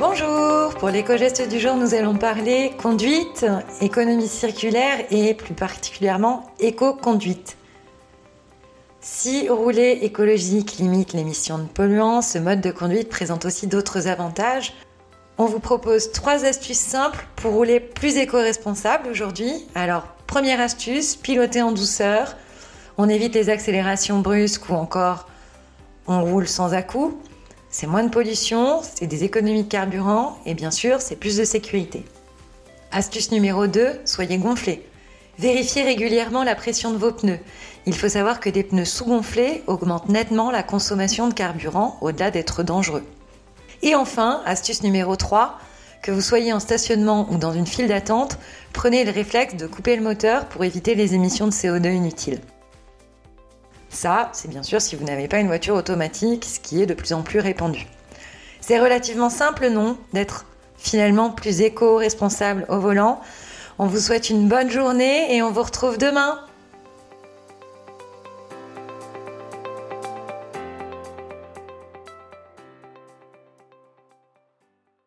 Bonjour, pour l'éco-geste du jour, nous allons parler conduite, économie circulaire et plus particulièrement éco-conduite. Si rouler écologique limite l'émission de polluants, ce mode de conduite présente aussi d'autres avantages. On vous propose trois astuces simples pour rouler plus éco-responsable aujourd'hui. Alors, première astuce, piloter en douceur. On évite les accélérations brusques ou encore on roule sans à-coups. C'est moins de pollution, c'est des économies de carburant et bien sûr, c'est plus de sécurité. Astuce numéro 2, soyez gonflés. Vérifiez régulièrement la pression de vos pneus. Il faut savoir que des pneus sous-gonflés augmentent nettement la consommation de carburant au-delà d'être dangereux. Et enfin, astuce numéro 3, que vous soyez en stationnement ou dans une file d'attente, prenez le réflexe de couper le moteur pour éviter les émissions de CO2 inutiles. Ça, c'est bien sûr si vous n'avez pas une voiture automatique, ce qui est de plus en plus répandu. C'est relativement simple, non, d'être finalement plus éco-responsable au volant. On vous souhaite une bonne journée et on vous retrouve demain.